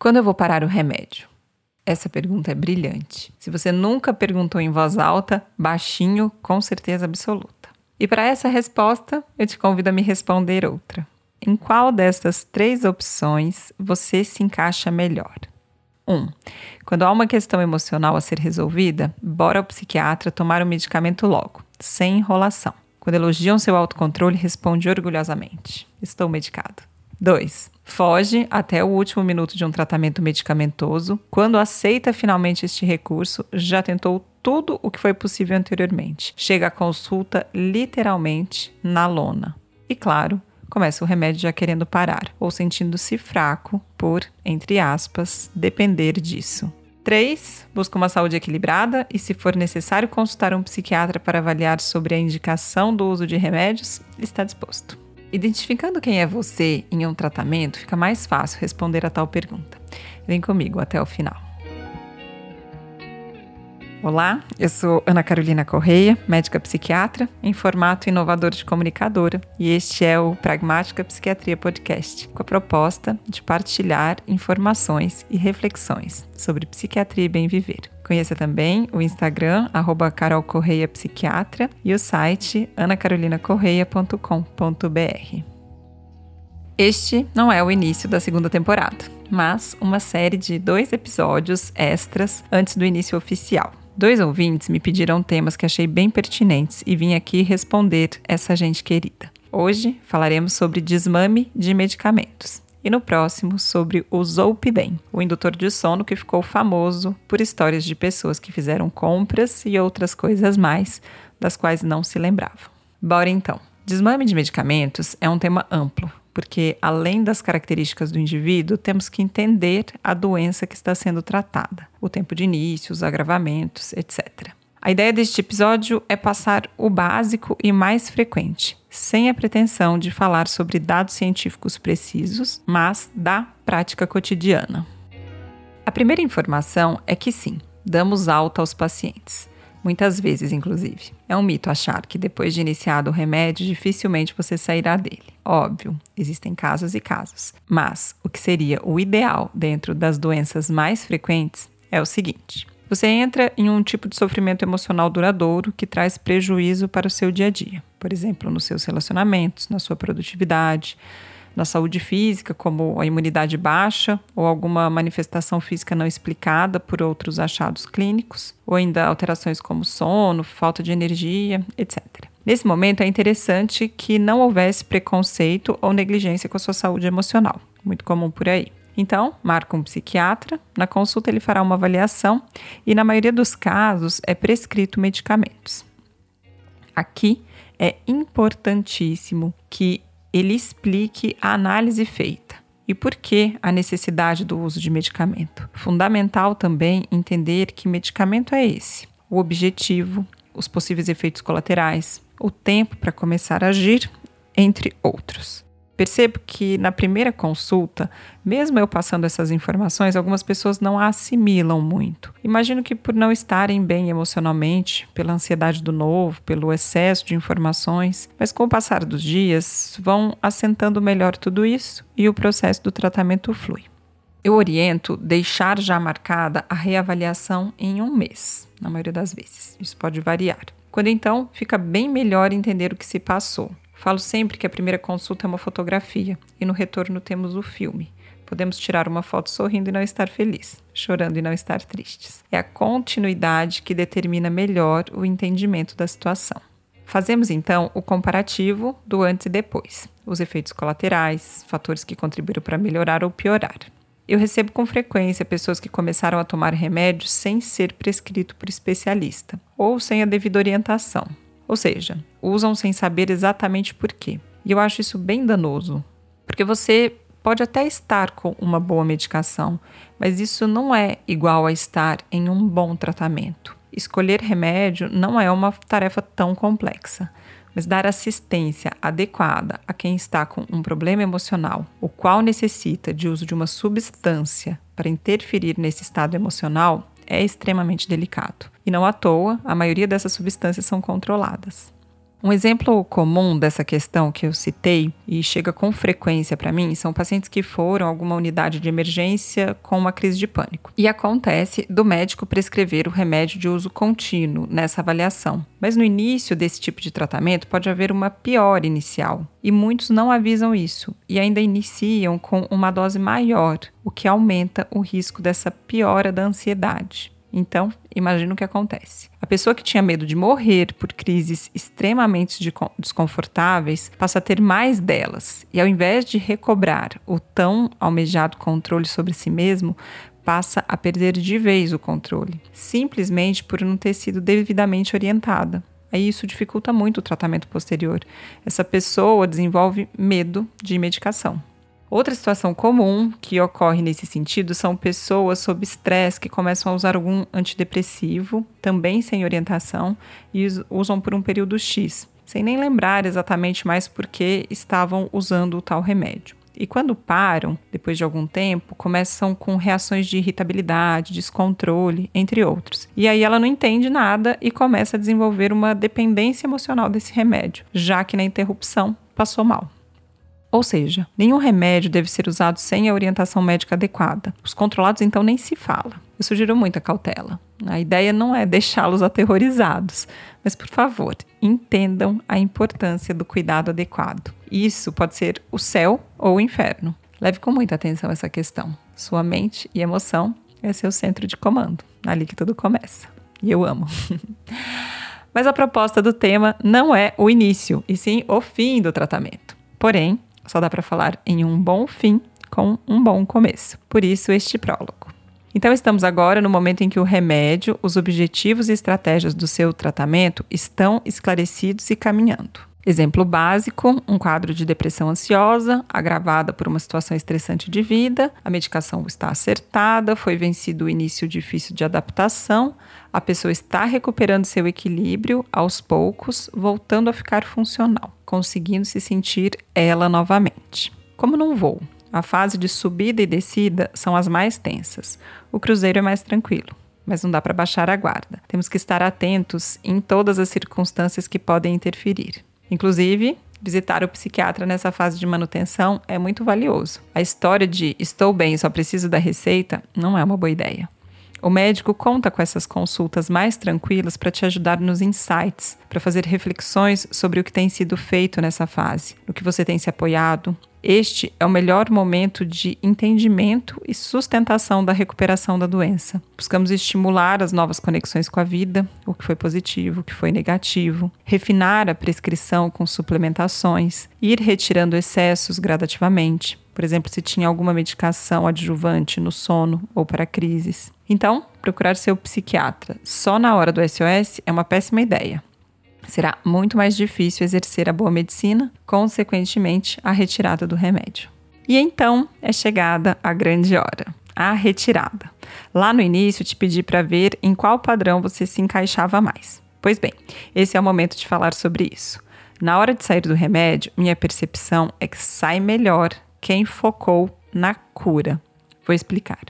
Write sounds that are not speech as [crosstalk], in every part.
Quando eu vou parar o remédio? Essa pergunta é brilhante. Se você nunca perguntou em voz alta, baixinho, com certeza absoluta. E para essa resposta, eu te convido a me responder outra. Em qual destas três opções você se encaixa melhor? 1. Um, quando há uma questão emocional a ser resolvida, bora ao psiquiatra tomar o medicamento logo, sem enrolação. Quando elogiam seu autocontrole, responde orgulhosamente: Estou medicado. 2. Foge até o último minuto de um tratamento medicamentoso. Quando aceita finalmente este recurso, já tentou tudo o que foi possível anteriormente. Chega à consulta literalmente na lona. E claro, começa o remédio já querendo parar ou sentindo-se fraco por, entre aspas, depender disso. 3. Busca uma saúde equilibrada e, se for necessário consultar um psiquiatra para avaliar sobre a indicação do uso de remédios, está disposto. Identificando quem é você em um tratamento, fica mais fácil responder a tal pergunta. Vem comigo até o final. Olá, eu sou Ana Carolina Correia, médica psiquiatra, em formato inovador de comunicadora, e este é o Pragmática Psiquiatria Podcast, com a proposta de partilhar informações e reflexões sobre psiquiatria e bem viver. Conheça também o Instagram, arroba Carol Correia Psiquiatra, e o site anacarolinacorreia.com.br. Este não é o início da segunda temporada, mas uma série de dois episódios extras antes do início oficial. Dois ouvintes me pediram temas que achei bem pertinentes e vim aqui responder essa gente querida. Hoje falaremos sobre desmame de medicamentos e no próximo sobre o Zolpidem, o indutor de sono que ficou famoso por histórias de pessoas que fizeram compras e outras coisas mais das quais não se lembravam. Bora então. Desmame de medicamentos é um tema amplo porque além das características do indivíduo, temos que entender a doença que está sendo tratada, o tempo de início, os agravamentos, etc. A ideia deste episódio é passar o básico e mais frequente, sem a pretensão de falar sobre dados científicos precisos, mas da prática cotidiana. A primeira informação é que sim, damos alta aos pacientes. Muitas vezes, inclusive. É um mito achar que depois de iniciado o remédio, dificilmente você sairá dele. Óbvio, existem casos e casos. Mas o que seria o ideal dentro das doenças mais frequentes é o seguinte: você entra em um tipo de sofrimento emocional duradouro que traz prejuízo para o seu dia a dia. Por exemplo, nos seus relacionamentos, na sua produtividade, na saúde física, como a imunidade baixa ou alguma manifestação física não explicada por outros achados clínicos, ou ainda alterações como sono, falta de energia, etc. Nesse momento é interessante que não houvesse preconceito ou negligência com a sua saúde emocional, muito comum por aí. Então, marca um psiquiatra, na consulta ele fará uma avaliação e, na maioria dos casos, é prescrito medicamentos. Aqui é importantíssimo que ele explique a análise feita e por que a necessidade do uso de medicamento. Fundamental também entender que medicamento é esse, o objetivo, os possíveis efeitos colaterais, o tempo para começar a agir, entre outros. Percebo que na primeira consulta, mesmo eu passando essas informações, algumas pessoas não assimilam muito. Imagino que por não estarem bem emocionalmente, pela ansiedade do novo, pelo excesso de informações, mas com o passar dos dias vão assentando melhor tudo isso e o processo do tratamento flui. Eu oriento deixar já marcada a reavaliação em um mês, na maioria das vezes. Isso pode variar. Quando então fica bem melhor entender o que se passou Falo sempre que a primeira consulta é uma fotografia e no retorno temos o filme. Podemos tirar uma foto sorrindo e não estar feliz, chorando e não estar tristes. É a continuidade que determina melhor o entendimento da situação. Fazemos então o comparativo do antes e depois, os efeitos colaterais, fatores que contribuíram para melhorar ou piorar. Eu recebo com frequência pessoas que começaram a tomar remédios sem ser prescrito por especialista ou sem a devida orientação, ou seja, usam sem saber exatamente por quê. E eu acho isso bem danoso, porque você pode até estar com uma boa medicação, mas isso não é igual a estar em um bom tratamento. Escolher remédio não é uma tarefa tão complexa, mas dar assistência adequada a quem está com um problema emocional, o qual necessita de uso de uma substância para interferir nesse estado emocional, é extremamente delicado. E não à toa, a maioria dessas substâncias são controladas. Um exemplo comum dessa questão que eu citei e chega com frequência para mim são pacientes que foram a alguma unidade de emergência com uma crise de pânico. E acontece do médico prescrever o remédio de uso contínuo nessa avaliação. Mas no início desse tipo de tratamento pode haver uma pior inicial. E muitos não avisam isso e ainda iniciam com uma dose maior, o que aumenta o risco dessa piora da ansiedade. Então, imagina o que acontece. A pessoa que tinha medo de morrer por crises extremamente desconfortáveis passa a ter mais delas, e ao invés de recobrar o tão almejado controle sobre si mesmo, passa a perder de vez o controle, simplesmente por não ter sido devidamente orientada. Aí isso dificulta muito o tratamento posterior. Essa pessoa desenvolve medo de medicação. Outra situação comum que ocorre nesse sentido são pessoas sob estresse que começam a usar algum antidepressivo, também sem orientação, e usam por um período X, sem nem lembrar exatamente mais por que estavam usando o tal remédio. E quando param, depois de algum tempo, começam com reações de irritabilidade, descontrole, entre outros. E aí ela não entende nada e começa a desenvolver uma dependência emocional desse remédio, já que na interrupção passou mal. Ou seja, nenhum remédio deve ser usado sem a orientação médica adequada. Os controlados, então, nem se fala. Eu sugiro muita cautela. A ideia não é deixá-los aterrorizados, mas, por favor, entendam a importância do cuidado adequado. Isso pode ser o céu ou o inferno. Leve com muita atenção essa questão. Sua mente e emoção é seu centro de comando. Ali que tudo começa. E eu amo. [laughs] Mas a proposta do tema não é o início, e sim o fim do tratamento. Porém, só dá para falar em um bom fim com um bom começo. Por isso, este prólogo. Então, estamos agora no momento em que o remédio, os objetivos e estratégias do seu tratamento estão esclarecidos e caminhando. Exemplo básico: um quadro de depressão ansiosa, agravada por uma situação estressante de vida, a medicação está acertada, foi vencido o início difícil de adaptação, a pessoa está recuperando seu equilíbrio aos poucos, voltando a ficar funcional conseguindo se sentir ela novamente. Como num voo, a fase de subida e descida são as mais tensas. O cruzeiro é mais tranquilo, mas não dá para baixar a guarda. Temos que estar atentos em todas as circunstâncias que podem interferir. Inclusive, visitar o psiquiatra nessa fase de manutenção é muito valioso. A história de estou bem, só preciso da receita não é uma boa ideia. O médico conta com essas consultas mais tranquilas para te ajudar nos insights, para fazer reflexões sobre o que tem sido feito nessa fase, no que você tem se apoiado. Este é o melhor momento de entendimento e sustentação da recuperação da doença. Buscamos estimular as novas conexões com a vida, o que foi positivo, o que foi negativo, refinar a prescrição com suplementações, ir retirando excessos gradativamente. Por exemplo, se tinha alguma medicação adjuvante no sono ou para crises. Então, procurar seu psiquiatra só na hora do SOS é uma péssima ideia. Será muito mais difícil exercer a boa medicina, consequentemente, a retirada do remédio. E então é chegada a grande hora, a retirada. Lá no início, te pedi para ver em qual padrão você se encaixava mais. Pois bem, esse é o momento de falar sobre isso. Na hora de sair do remédio, minha percepção é que sai melhor quem focou na cura. Vou explicar.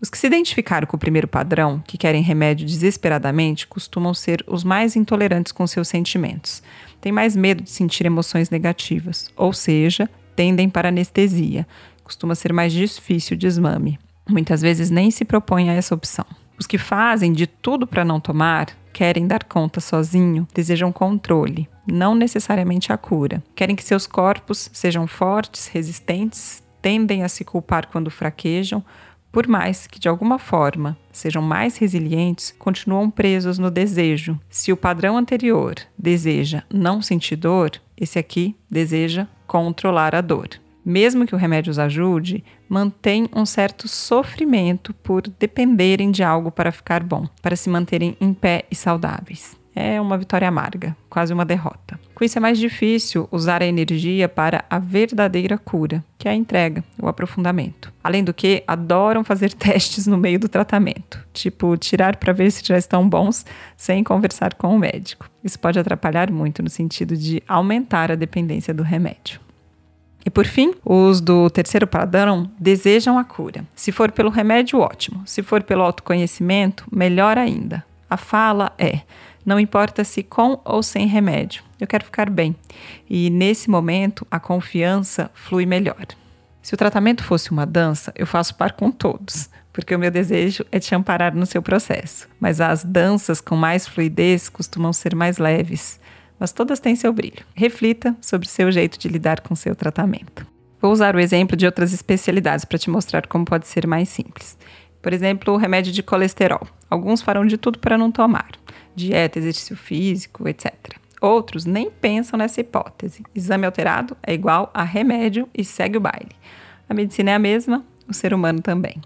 Os que se identificaram com o primeiro padrão, que querem remédio desesperadamente, costumam ser os mais intolerantes com seus sentimentos. Têm mais medo de sentir emoções negativas, ou seja, tendem para anestesia. Costuma ser mais difícil o desmame. Muitas vezes nem se propõem a essa opção. Os que fazem de tudo para não tomar, querem dar conta sozinho, desejam controle, não necessariamente a cura. Querem que seus corpos sejam fortes, resistentes, tendem a se culpar quando fraquejam, por mais que de alguma forma sejam mais resilientes, continuam presos no desejo. Se o padrão anterior deseja não sentir dor, esse aqui deseja controlar a dor. Mesmo que o remédio os ajude, mantém um certo sofrimento por dependerem de algo para ficar bom, para se manterem em pé e saudáveis é uma vitória amarga, quase uma derrota. Com isso é mais difícil usar a energia para a verdadeira cura, que é a entrega, o aprofundamento. Além do que, adoram fazer [laughs] testes no meio do tratamento, tipo tirar para ver se já estão bons sem conversar com o médico. Isso pode atrapalhar muito no sentido de aumentar a dependência do remédio. E por fim, os do terceiro padrão desejam a cura. Se for pelo remédio, ótimo. Se for pelo autoconhecimento, melhor ainda. A fala é: Não importa se com ou sem remédio, eu quero ficar bem. E nesse momento, a confiança flui melhor. Se o tratamento fosse uma dança, eu faço par com todos, porque o meu desejo é te amparar no seu processo. Mas as danças com mais fluidez costumam ser mais leves, mas todas têm seu brilho. Reflita sobre seu jeito de lidar com seu tratamento. Vou usar o exemplo de outras especialidades para te mostrar como pode ser mais simples. Por exemplo, o remédio de colesterol. Alguns farão de tudo para não tomar. Dieta, exercício físico, etc. Outros nem pensam nessa hipótese. Exame alterado é igual a remédio e segue o baile. A medicina é a mesma, o ser humano também.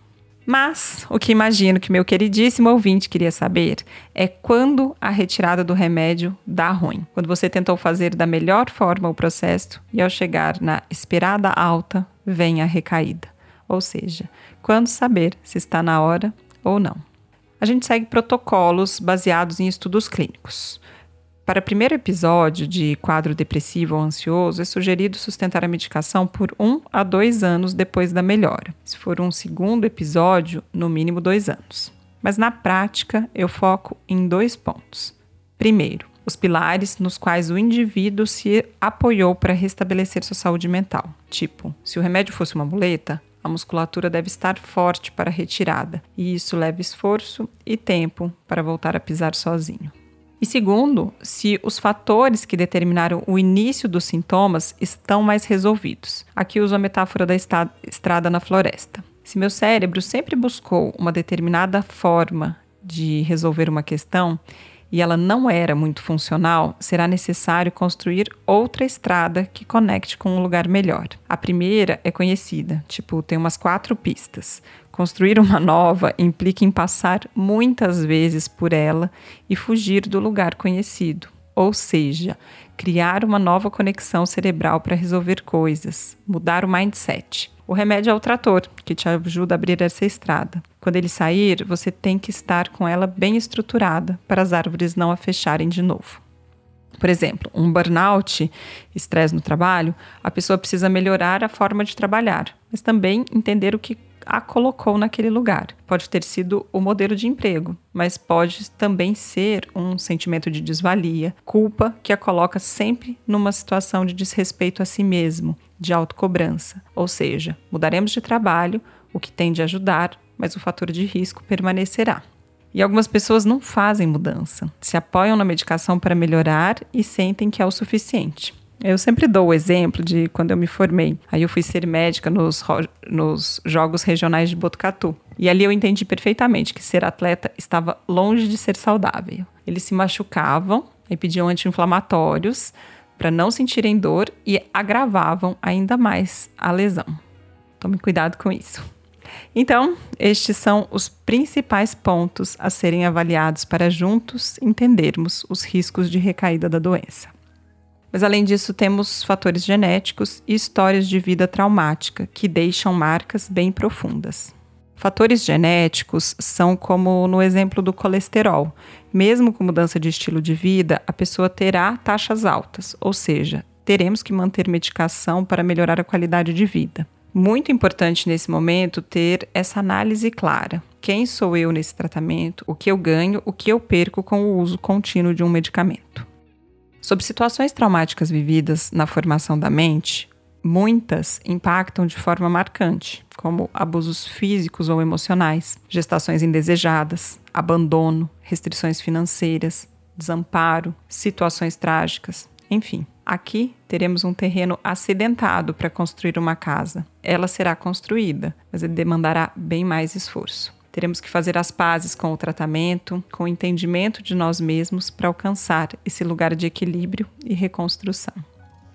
Mas o que imagino que meu queridíssimo ouvinte queria saber é quando a retirada do remédio dá ruim. Quando você tentou fazer da melhor forma o processo e ao chegar na esperada alta, vem a recaída. Ou seja, quando saber se está na hora ou não. A gente segue protocolos baseados em estudos clínicos. Para primeiro episódio de quadro depressivo ou ansioso, é sugerido sustentar a medicação por um a dois anos depois da melhora. Se for um segundo episódio, no mínimo dois anos. Mas na prática, eu foco em dois pontos. Primeiro, os pilares nos quais o indivíduo se apoiou para restabelecer sua saúde mental. Tipo, se o remédio fosse uma muleta, a musculatura deve estar forte para a retirada, e isso leva esforço e tempo para voltar a pisar sozinho. E segundo, se os fatores que determinaram o início dos sintomas estão mais resolvidos. Aqui uso a metáfora da estrada na floresta. Se meu cérebro sempre buscou uma determinada forma de resolver uma questão, e ela não era muito funcional, será necessário construir outra estrada que conecte com um lugar melhor. A primeira é conhecida, tipo, tem umas quatro pistas. Construir uma nova implica em passar muitas vezes por ela e fugir do lugar conhecido. Ou seja, criar uma nova conexão cerebral para resolver coisas, mudar o mindset. O remédio é o trator, que te ajuda a abrir essa estrada. Quando ele sair, você tem que estar com ela bem estruturada para as árvores não a fecharem de novo. Por exemplo, um burnout, estresse no trabalho, a pessoa precisa melhorar a forma de trabalhar, mas também entender o que a colocou naquele lugar. Pode ter sido o modelo de emprego, mas pode também ser um sentimento de desvalia, culpa que a coloca sempre numa situação de desrespeito a si mesmo, de autocobrança. Ou seja, mudaremos de trabalho, o que tende a ajudar, mas o fator de risco permanecerá. E algumas pessoas não fazem mudança, se apoiam na medicação para melhorar e sentem que é o suficiente. Eu sempre dou o exemplo de quando eu me formei. Aí eu fui ser médica nos, nos Jogos Regionais de Botucatu. E ali eu entendi perfeitamente que ser atleta estava longe de ser saudável. Eles se machucavam e pediam anti-inflamatórios para não sentirem dor e agravavam ainda mais a lesão. Tome cuidado com isso. Então, estes são os principais pontos a serem avaliados para juntos entendermos os riscos de recaída da doença. Mas além disso, temos fatores genéticos e histórias de vida traumática que deixam marcas bem profundas. Fatores genéticos são como no exemplo do colesterol. Mesmo com mudança de estilo de vida, a pessoa terá taxas altas, ou seja, teremos que manter medicação para melhorar a qualidade de vida. Muito importante nesse momento ter essa análise clara. Quem sou eu nesse tratamento? O que eu ganho? O que eu perco com o uso contínuo de um medicamento? Sobre situações traumáticas vividas na formação da mente, muitas impactam de forma marcante, como abusos físicos ou emocionais, gestações indesejadas, abandono, restrições financeiras, desamparo, situações trágicas, enfim. Aqui teremos um terreno acidentado para construir uma casa. Ela será construída, mas ele demandará bem mais esforço. Teremos que fazer as pazes com o tratamento, com o entendimento de nós mesmos para alcançar esse lugar de equilíbrio e reconstrução.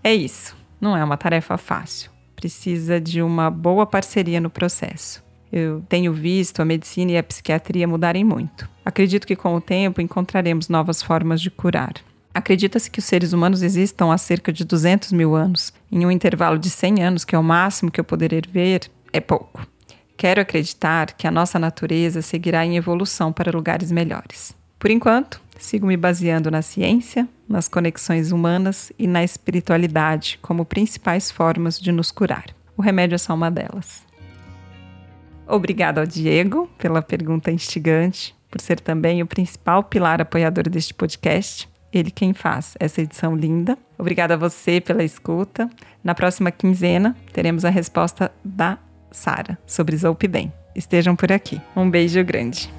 É isso, não é uma tarefa fácil. Precisa de uma boa parceria no processo. Eu tenho visto a medicina e a psiquiatria mudarem muito. Acredito que com o tempo encontraremos novas formas de curar. Acredita-se que os seres humanos existam há cerca de 200 mil anos. Em um intervalo de 100 anos, que é o máximo que eu poderia ver, é pouco. Quero acreditar que a nossa natureza seguirá em evolução para lugares melhores. Por enquanto, sigo me baseando na ciência, nas conexões humanas e na espiritualidade como principais formas de nos curar. O remédio é só uma delas. Obrigada ao Diego pela pergunta instigante. por ser também o principal pilar apoiador deste podcast. Ele quem faz essa edição linda. Obrigada a você pela escuta. Na próxima quinzena teremos a resposta da Sara sobre Zolpidem. Estejam por aqui. Um beijo grande.